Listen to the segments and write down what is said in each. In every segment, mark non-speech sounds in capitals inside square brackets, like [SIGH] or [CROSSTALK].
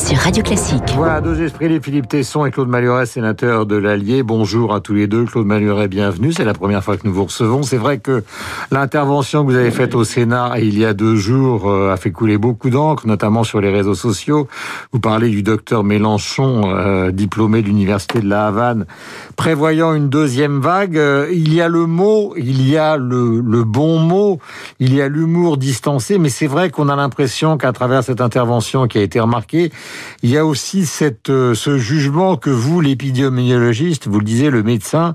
sur Radio Classique. Voilà, deux esprits, les Philippe Tesson et Claude Maluret, sénateur de l'Allier. Bonjour à tous les deux. Claude Maluret, bienvenue. C'est la première fois que nous vous recevons. C'est vrai que l'intervention que vous avez faite au Sénat il y a deux jours euh, a fait couler beaucoup d'encre, notamment sur les réseaux sociaux. Vous parlez du docteur Mélenchon, euh, diplômé de l'Université de La Havane, prévoyant une deuxième vague. Euh, il y a le mot, il y a le, le bon mot, il y a l'humour distancé, mais c'est vrai qu'on a l'impression qu'à travers cette intervention qui a été remarquée, il y a aussi cette, euh, ce jugement que vous, l'épidémiologiste, vous le disiez, le médecin,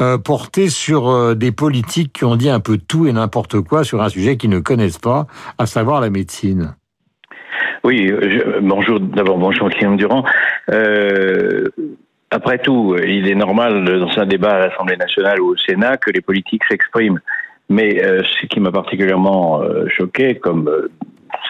euh, portez sur euh, des politiques qui ont dit un peu tout et n'importe quoi sur un sujet qu'ils ne connaissent pas, à savoir la médecine. Oui, bonjour, d'abord bonjour Guillaume Durand. Après tout, il est normal dans un débat à l'Assemblée nationale ou au Sénat que les politiques s'expriment. Mais ce qui m'a particulièrement choqué, comme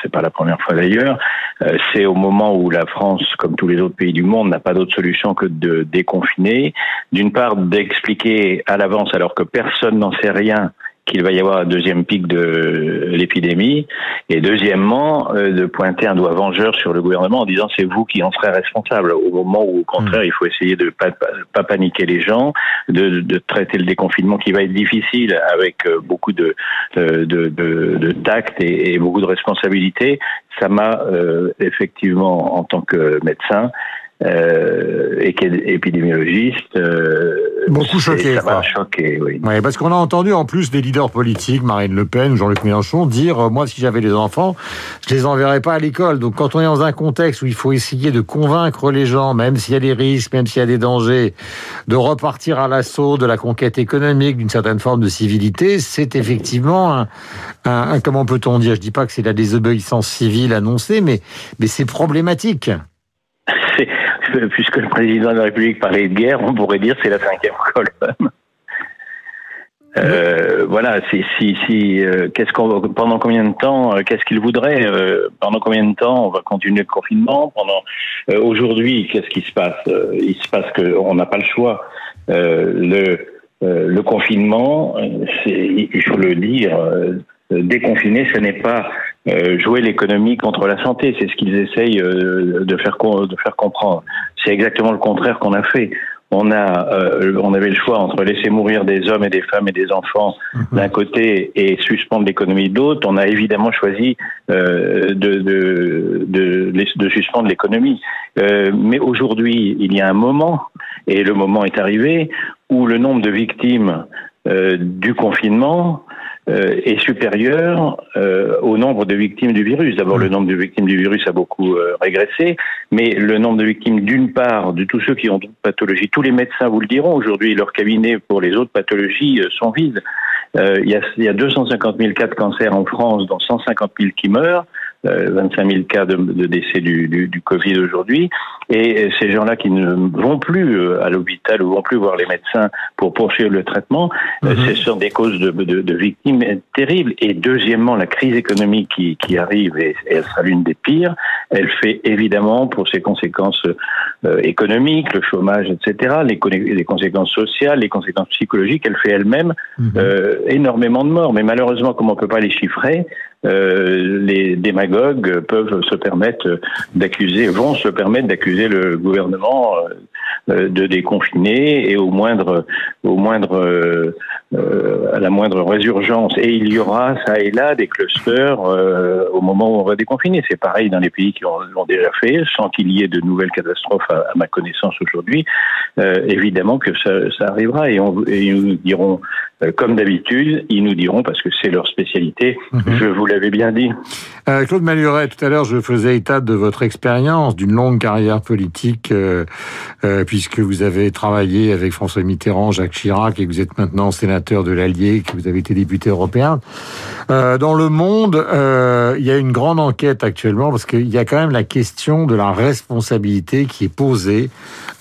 c'est pas la première fois d'ailleurs, euh, c'est au moment où la France, comme tous les autres pays du monde, n'a pas d'autre solution que de déconfiner. D'une part, d'expliquer à l'avance, alors que personne n'en sait rien, qu'il va y avoir un deuxième pic de l'épidémie, et deuxièmement, euh, de pointer un doigt vengeur sur le gouvernement en disant c'est vous qui en serez responsable, au moment où, au contraire, Mmh. il faut essayer de pas, pas paniquer les gens, de, de traiter le déconfinement qui va être difficile avec euh, beaucoup de, de, de, de- de tact et, et beaucoup de responsabilité. Ça m'a euh, effectivement, en tant que médecin, euh, et qu'épidémiologiste, euh, Beaucoup choqué, Ça m'a quoi. choqué, oui. Oui, parce qu'on a entendu en plus des leaders politiques, Marine Le Pen ou Jean-Luc Mélenchon, dire euh, moi si j'avais des enfants, je les enverrais pas à l'école. Donc quand on est dans un contexte où il faut essayer de convaincre les gens, même s'il y a des risques, même s'il y a des dangers, de repartir à l'assaut de la conquête économique, d'une certaine forme de civilité, c'est effectivement un, un- un- comment peut-on dire? Je dis pas que c'est la désobéissance civile annoncée, mais mais c'est problématique. Puisque le président de la République parlait de guerre, on pourrait dire c'est la cinquième colonne. Euh, voilà, si, si, si, euh, qu'est-ce qu'on, pendant combien de temps, euh, qu'est-ce qu'il voudrait, euh, pendant combien de temps on va continuer le confinement, pendant, aujourd'hui, qu'est-ce qui se passe Il se passe qu'on n'a pas le choix. Le, le confinement, il faut le dire, déconfiner, ce n'est pas jouer l'économie contre la santé. C'est ce qu'ils essayent euh, de faire de faire comprendre. C'est exactement le contraire qu'on a fait. On a, euh, on avait le choix entre laisser mourir des hommes et des femmes et des enfants d'un côté et suspendre l'économie de l'autre. On a évidemment choisi euh, de, de, de, de suspendre l'économie. Euh, mais aujourd'hui, il y a un moment, et le moment est arrivé, où le nombre de victimes euh, du confinement euh, est supérieur euh, au nombre de victimes du virus. D'abord, le nombre de victimes du virus a beaucoup euh, régressé, mais le nombre de victimes, d'une part, de tous ceux qui ont d'autres pathologies, tous les médecins vous le diront, aujourd'hui, leurs cabinets pour les autres pathologies sont vides. Il, y a, il y a 250 000 cas de cancer en France, dont 150 000 qui meurent. Euh, 25 000 cas de, de décès du, du, du Covid aujourd'hui, et ces gens-là qui ne vont plus euh, à l'hôpital ou vont plus voir les médecins pour poursuivre le traitement, euh, Mhm. ce sont des causes de, de, de victimes terribles. Et deuxièmement, la crise économique qui, qui arrive, et, et elle sera l'une des pires, elle fait évidemment pour ses conséquences euh, économiques, le chômage, etc., les, conséquences sociales, les conséquences psychologiques, elle fait elle-même Mhm. euh, énormément de morts. Mais malheureusement, comme on peut pas les chiffrer, euh, les démagogues peuvent se permettre d'accuser, vont se permettre d'accuser le gouvernement euh, de déconfiner et au moindre, au moindre, euh, euh, à la moindre résurgence. Et il y aura ça et là des clusters euh, au moment où on va déconfiner. C'est pareil dans les pays qui ont- l'ont déjà fait, sans qu'il y ait de nouvelles catastrophes à, à ma connaissance aujourd'hui. Euh, évidemment que ça, ça arrivera et, on, et ils nous diront, euh, comme d'habitude, ils nous diront parce que c'est leur spécialité. Mhm. Je vous l'avais bien dit. Euh, Claude Maluret, tout à l'heure, je faisais état de votre expérience, d'une longue carrière politique, euh, euh, puisque vous avez travaillé avec François Mitterrand, Jacques Chirac, et que vous êtes maintenant sénateur de l'Allier, que vous avez été député européen. Euh, dans le monde, euh, il y a une grande enquête actuellement, parce qu'il y a quand même la question de la responsabilité qui est posée,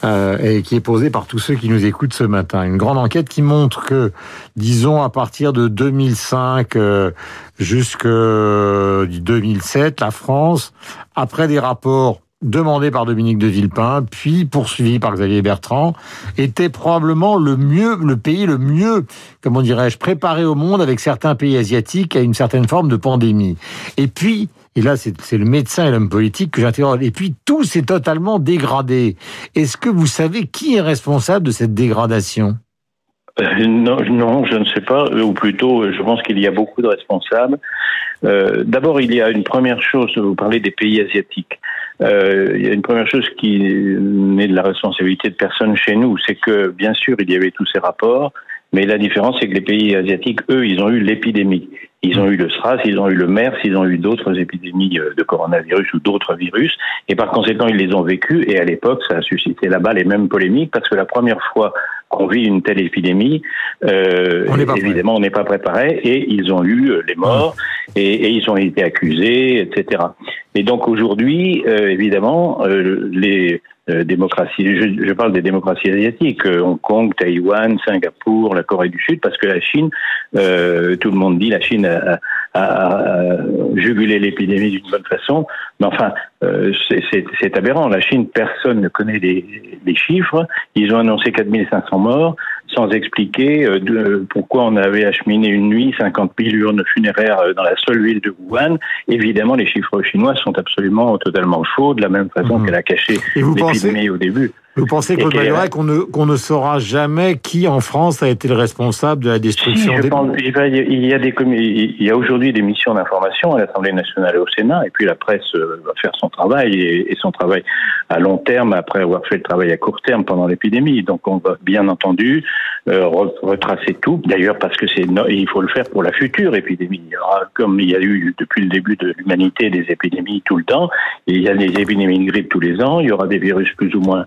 euh, et qui est posée par tous ceux qui nous écoutent ce matin. Une grande enquête qui montre que, disons, à partir de 2005 euh, jusque 2007, la France, après des rapports demandé par Dominique de Villepin, puis poursuivi par Xavier Bertrand, était probablement le mieux, le pays le mieux, comment dirais-je, préparé au monde avec certains pays asiatiques à une certaine forme de pandémie. Et puis, et là c'est le médecin et l'homme politique que j'interroge, et puis tout s'est totalement dégradé. Est-ce que vous savez qui est responsable de cette dégradation? Euh, non, non, je ne sais pas, ou plutôt, je pense qu'il y a beaucoup de responsables. Euh, D'abord, il y a une première chose, vous parlez des pays asiatiques. Euh, il y a une première chose qui n'est de la responsabilité de personne chez nous, c'est que, bien sûr, il y avait tous ces rapports, mais la différence, c'est que les pays asiatiques, eux, ils ont eu l'épidémie. Ils ont eu le SRAS, ils ont eu le MERS, ils ont eu d'autres épidémies euh, de coronavirus ou d'autres virus, et par conséquent, ils les ont vécus, et à l'époque, ça a suscité là-bas les mêmes polémiques, parce que la première fois qu'on vit une telle épidémie, euh, évidemment, on n'est pas préparé, et ils ont eu euh, les morts, et, et, ils ont été accusés, etc. Et donc aujourd'hui, euh, évidemment, euh, les euh, démocraties, je, je, parle des démocraties asiatiques, Hong Kong, Taïwan, Singapour, la Corée du Sud, parce que la Chine, tout le monde dit la Chine a, a jugulé l'épidémie d'une bonne façon, mais enfin, c'est aberrant. La Chine, personne ne connaît les, les chiffres. Ils ont annoncé 4500 morts sans expliquer euh, de, pourquoi on avait acheminé une nuit 50 000 urnes funéraires euh, dans la seule ville de Wuhan. Évidemment, les chiffres chinois sont absolument totalement faux, de la même façon mmh. qu'elle a caché l'épidémie au début. Vous pensez, Claude Mailleret, qu'on ne, qu'on ne saura jamais qui en France a été le responsable de la destruction si, des... Pense, il y a, des, il y a aujourd'hui des missions d'information à l'Assemblée nationale et au Sénat, et puis la presse euh, va faire son travail, et, et, son travail à long terme, après avoir fait le travail à court terme pendant l'épidémie. Donc on va bien entendu euh, retracer tout, d'ailleurs parce que c'est il faut le faire pour la future épidémie. Il y aura, comme il y a eu depuis le début de l'humanité des épidémies tout le temps, il y a des épidémies de grippe tous les ans, il y aura des virus plus ou moins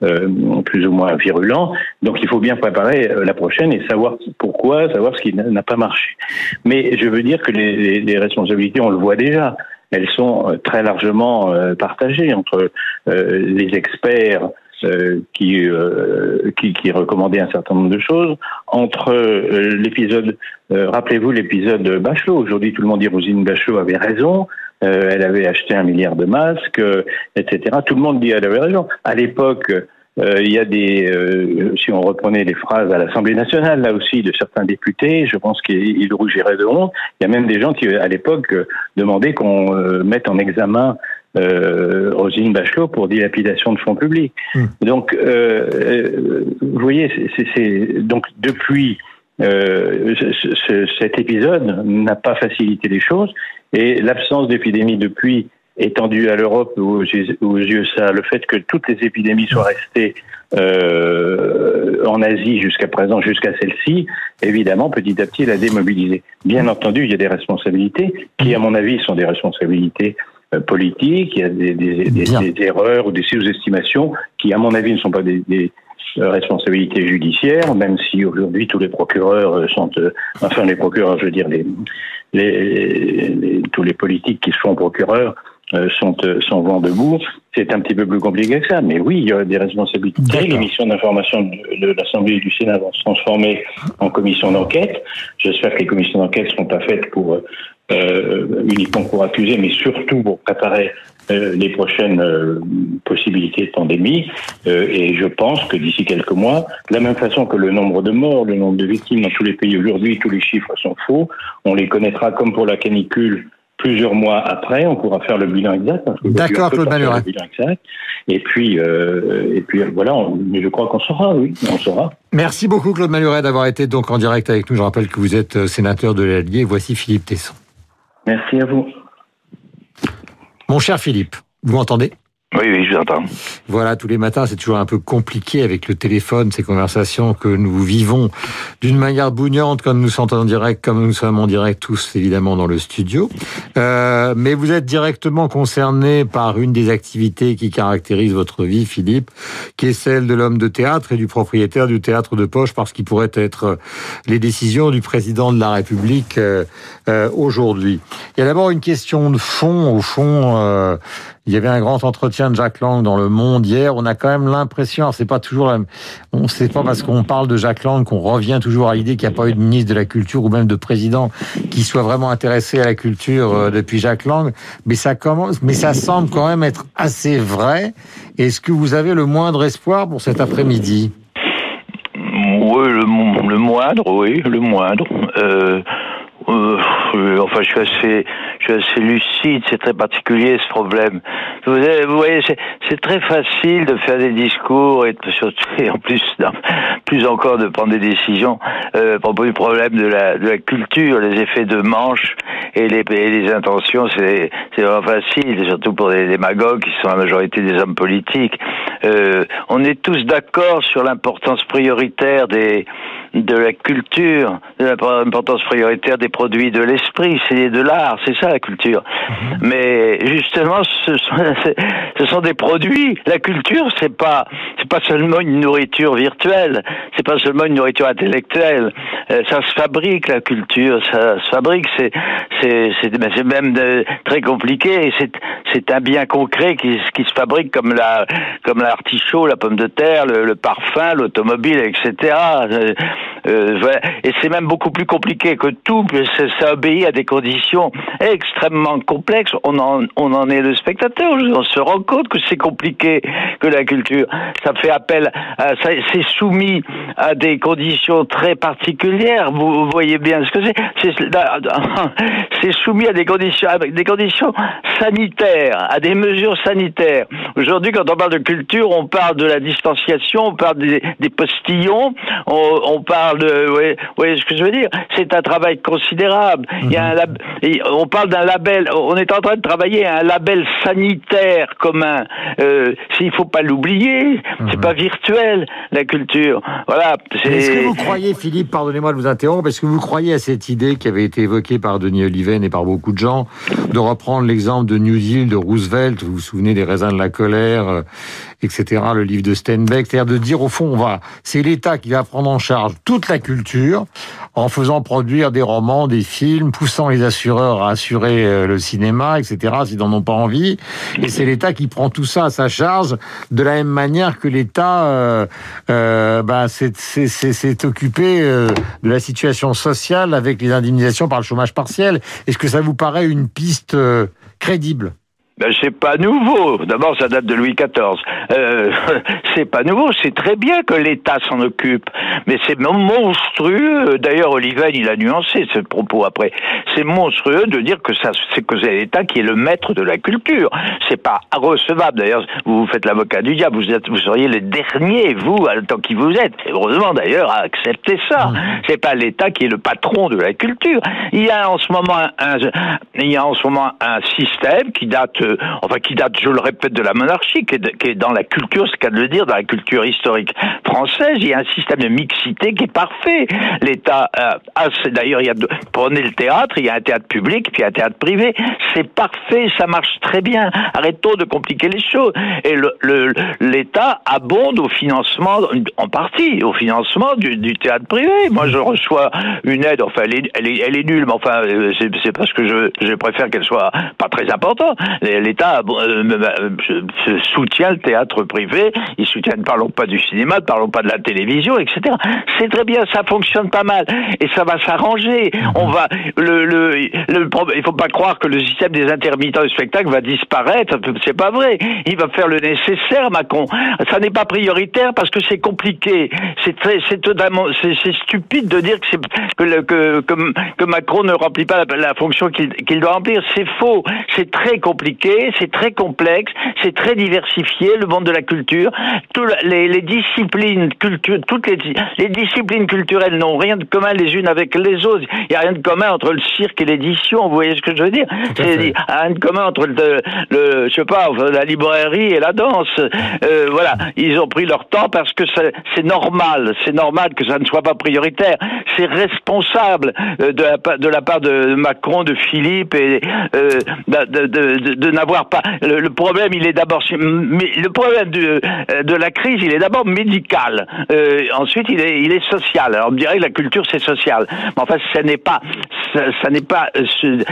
plus ou moins virulent. Donc il faut bien préparer euh, la prochaine et savoir pourquoi, savoir ce qui n'a pas marché. Mais je veux dire que les, les, responsabilités, on le voit déjà, elles sont euh, très largement partagées entre les experts. qui, qui, qui recommandaient un certain nombre de choses. Entre l'épisode, rappelez-vous l'épisode Bachelot. Aujourd'hui, tout le monde dit Rosine Bachelot avait raison. Euh, elle avait acheté un milliard de masques, euh, etc. Tout le monde dit qu'elle avait raison. À l'époque, euh, il y a des, si on reprenait les phrases à l'Assemblée nationale, là aussi, de certains députés, je pense qu'ils rougiraient de honte. Il y a même des gens qui, à l'époque, demandaient qu'on mette en examen euh, Rosine Bachelot pour dilapidation de fonds publics. Mmh. Donc, vous voyez, c'est donc depuis euh, ce, cet épisode n'a pas facilité les choses et l'absence d'épidémie depuis étendue à l'Europe aux, aux ça, le fait que toutes les épidémies soient restées euh, en Asie jusqu'à présent, jusqu'à celle-ci, évidemment, petit à petit, l'a démobilisé. Bien entendu, il y a des responsabilités qui, à mon avis, sont des responsabilités euh, politiques, il y a des, des, des, des erreurs ou des sous-estimations qui, à mon avis, ne sont pas des, responsabilité judiciaire, même si aujourd'hui tous les procureurs euh, sont, euh, enfin les procureurs, je veux dire, les, les, tous les politiques qui se font procureurs euh, sont, sont vent debout. C'est un petit peu plus compliqué que ça, mais oui, il y a des responsabilités. Les missions d'information de, de l'Assemblée et du Sénat vont se transformer en commissions d'enquête. J'espère que les commissions d'enquête ne seront pas faites pour euh, uniquement pour accuser, mais surtout pour préparer euh, les prochaines euh, possibilités de pandémie. Euh, et je pense que d'ici quelques mois, de la même façon que le nombre de morts, le nombre de victimes dans tous les pays aujourd'hui, tous les chiffres sont faux, on les connaîtra comme pour la canicule plusieurs mois après, on pourra faire le bilan exact. D'accord, Claude Malhuret. Et puis, euh, et puis voilà, mais je crois qu'on saura, oui, on saura. Merci beaucoup, Claude Malhuret, d'avoir été donc en direct avec nous. Je rappelle que vous êtes sénateur de l'Allier. Voici Philippe Tesson. Merci à vous. Mon cher Philippe, vous m'entendez? Oui, oui, je vous entends. Voilà, tous les matins, c'est toujours un peu compliqué avec le téléphone, ces conversations que nous vivons d'une manière bougnante, comme nous sommes en direct, comme nous sommes en direct tous, évidemment, dans le studio. Euh, mais vous êtes directement concerné par une des activités qui caractérise votre vie, Philippe, qui est celle de l'homme de théâtre et du propriétaire du théâtre de poche, parce qu'il pourrait être les décisions du président de la République euh, euh, aujourd'hui. Il y a d'abord une question de fond, au fond, euh, Il y avait un grand entretien de Jacques Lang dans Le Monde hier. On a quand même l'impression, c'est pas toujours, on sait pas parce qu'on parle de Jacques Lang qu'on revient toujours à l'idée qu'il n'y a pas eu de ministre de la culture ou même de président qui soit vraiment intéressé à la culture euh, depuis Jacques Lang. Mais ça commence, mais ça semble quand même être assez vrai. Est-ce que vous avez le moindre espoir pour cet après-midi? Oui, le, le, moindre, oui, le moindre. Euh, euh, enfin, je suis assez, je suis assez lucide. C'est très particulier ce problème. Vous, voyez, c'est très facile de faire des discours et, et [LAUGHS] en plus, plus encore de prendre des décisions euh, à propos du problème de la, de la culture, les effets de manche et les, et les intentions. C'est vraiment facile, surtout pour les démagogues qui sont la majorité des hommes politiques. Euh, on est tous d'accord sur l'importance prioritaire des de la culture, de l'importance prioritaire des produits de l'esprit, c'est de l'art, c'est ça la culture. Mhm. Mais justement, ce sont, [LAUGHS] ce sont des produits. La culture, c'est pas, c'est pas seulement une nourriture virtuelle, c'est pas seulement une nourriture intellectuelle. Euh, ça se fabrique la culture, ça se fabrique. C'est, c'est, c'est, même très compliqué. C'est, c'est un bien concret qui, qui se fabrique comme la, comme l'artichaut, la pomme de terre, le, le parfum, l'automobile, etc. Euh, et c'est même beaucoup plus compliqué que tout, ça obéit à des conditions extrêmement complexes. On en, est le spectateur, on se rend compte que c'est compliqué, que la culture, ça fait appel, c'est soumis à des conditions très particulières. Vous, voyez bien ce que c'est. [LAUGHS] C'est soumis à des conditions, avec des conditions sanitaires, à des mesures sanitaires. Aujourd'hui, quand on parle de culture, on parle de la distanciation, on parle des, postillons, on, on parle de, oui, oui, ce que je veux dire, c'est un travail considérable. Il y a un on parle d'un label, on est en train de travailler à un label sanitaire commun. Euh, S'il faut pas l'oublier, c'est mhm. pas virtuel la culture. Voilà. Est-ce que vous croyez, Philippe, pardonnez-moi de vous interrompre, est-ce que vous croyez à cette idée qui avait été évoquée par Denis Oliven et par beaucoup de gens de reprendre l'exemple de New Deal de Roosevelt, vous vous souvenez des raisins de la colère, euh, etc., le livre de Steinbeck, c'est-à-dire de dire au fond, on va, c'est l'État qui va prendre en charge toute la culture en faisant produire des romans, des films, poussant les assureurs à assurer euh, le cinéma, etc., s'ils n'en ont pas envie. Et c'est l'État qui prend tout ça à sa charge, de la même manière que l'État euh, euh, bah, s'est occupé euh, de la situation sociale avec les indemnisations par le chômage partiel. Est-ce que ça vous paraît une piste crédible? Ben, c'est pas nouveau. D'abord, ça date de Louis XIV. Euh, [LAUGHS] c'est pas nouveau. C'est très bien que l'État s'en occupe, mais c'est monstrueux. D'ailleurs, Oliven, il a nuancé ce propos après. C'est monstrueux de dire que ça, c'est que c'est l'État qui est le maître de la culture. C'est pas recevable. D'ailleurs, vous vous faites l'avocat du diable. Vous êtes, vous seriez le dernier, vous, tant qui vous êtes. heureusement, d'ailleurs, à accepter ça. Mmh. C'est pas l'État qui est le patron de la culture. Il y a en ce moment un, il y a en ce moment un système qui date enfin qui date, je le répète, de la monarchie, qui est, dans la culture, ce qu'à de le dire, dans la culture historique française, il y a un système de mixité qui est parfait. L'État euh, d'ailleurs, il y a, prenez le théâtre, il y a un théâtre public, puis un théâtre privé, c'est parfait, ça marche très bien. Arrêtons de compliquer les choses. Et l'État abonde au financement, en partie, au financement du, théâtre privé. Moi, je reçois une aide, enfin, elle est, nulle, mais enfin, euh, c'est parce que je préfère qu'elle soit pas très importante l'État euh, euh, soutient le théâtre privé, il soutient, ne parlons pas du cinéma, ne parlons pas de la télévision, etc. C'est très bien, ça fonctionne pas mal et ça va s'arranger. On va il faut pas croire que le système des intermittents du spectacle va disparaître, c'est pas vrai. Il va faire le nécessaire, Macron. Ça n'est pas prioritaire parce que c'est compliqué. C'est c'est stupide de dire que, que, que, Macron ne remplit pas la, fonction qu'il doit remplir. C'est faux. C'est très compliqué c'est très complexe, c'est très diversifié, le monde de la culture. Toutes les, disciplines culturelles, toutes les, disciplines culturelles n'ont rien de commun les unes avec les autres. Il n'y a rien de commun entre le cirque et l'édition, vous voyez ce que je veux dire? A rien de commun entre le, le, je sais pas, la librairie et la danse. Euh, voilà, ils ont pris leur temps parce que c'est normal, c'est normal que ça ne soit pas prioritaire. C'est responsable euh, de la, de la part de Macron, de Philippe et euh, de, de, de n'avoir pas. Le, problème, il est d'abord, le problème de, de la crise, il est d'abord médical. Euh, ensuite, il est, il est social. Alors, on me dirait que la culture, c'est social. Mais enfin, ça n'est pas, ça, n'est pas euh,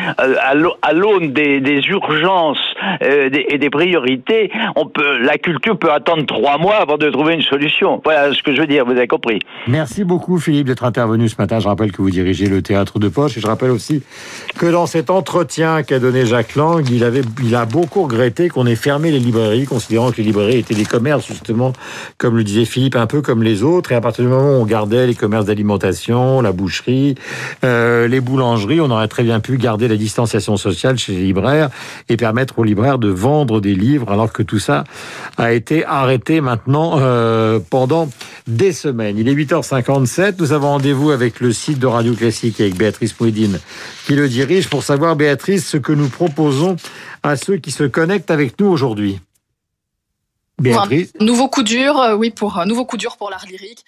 à l'aune des, des, urgences euh, et des priorités. On peut, la culture peut attendre trois mois avant de trouver une solution. Voilà ce que je veux dire. Vous avez compris. Merci beaucoup, Philippe, d'être intervenu ce matin. Je rappelle que vous dirigez le théâtre de poche et je rappelle aussi que dans cet entretien qu'a donné Jacques Lang, il avait, a beaucoup regretté qu'on ait fermé les librairies, considérant que les librairies étaient des commerces, justement, comme le disait Philippe, un peu comme les autres. Et à partir du moment où on gardait les commerces d'alimentation, la boucherie, euh, les boulangeries, on aurait très bien pu garder la distanciation sociale chez les libraires et permettre aux libraires de vendre des livres, alors que tout ça a été arrêté maintenant euh, pendant des semaines. Il est 8h57. Nous avons rendez-vous avec le site de Radio Classique avec Béatrice Mouidine qui le dirige pour savoir, Béatrice, ce que nous proposons à ceux qui se connectent avec nous aujourd'hui. Béatrice. nouveau coup dur, euh, oui, pour un nouveau coup dur pour l'art lyrique.